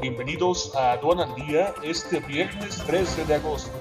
Bienvenidos a Aduana al Día este viernes 13 de agosto.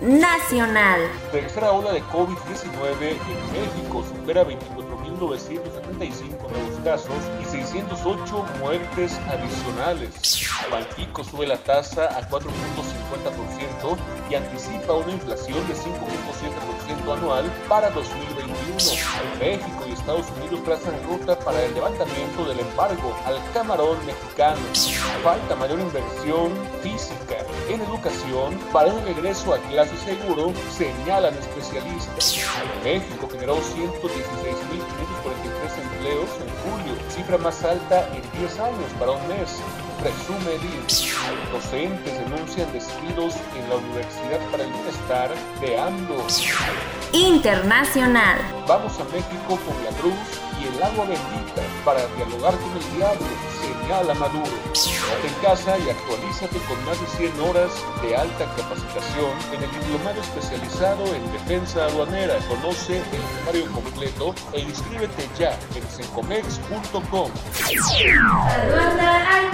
Nacional. Tercera ola de COVID-19 en México supera 24.975 nuevos casos y 608 muertes adicionales. Banxico sube la tasa a 4.50% y anticipa una inflación de 5.7% anual para 2021. México y Estados Unidos trazan ruta para el levantamiento del embargo al camarón mexicano. Falta mayor inversión física en educación para un regreso a clase seguro, señalan especialistas. México generó 116.543 empleos en julio, cifra más alta en 10 años para un mes presume DIR. Docentes denuncian despidos en la Universidad para el Bienestar de AMLO. Internacional. Vamos a México con la cruz y el agua bendita para dialogar con el diablo, señala Maduro. Quédate en casa y actualízate con más de 100 horas de alta capacitación en el diplomado especializado en defensa aduanera. Conoce el temario completo e inscríbete ya en sencomex.com.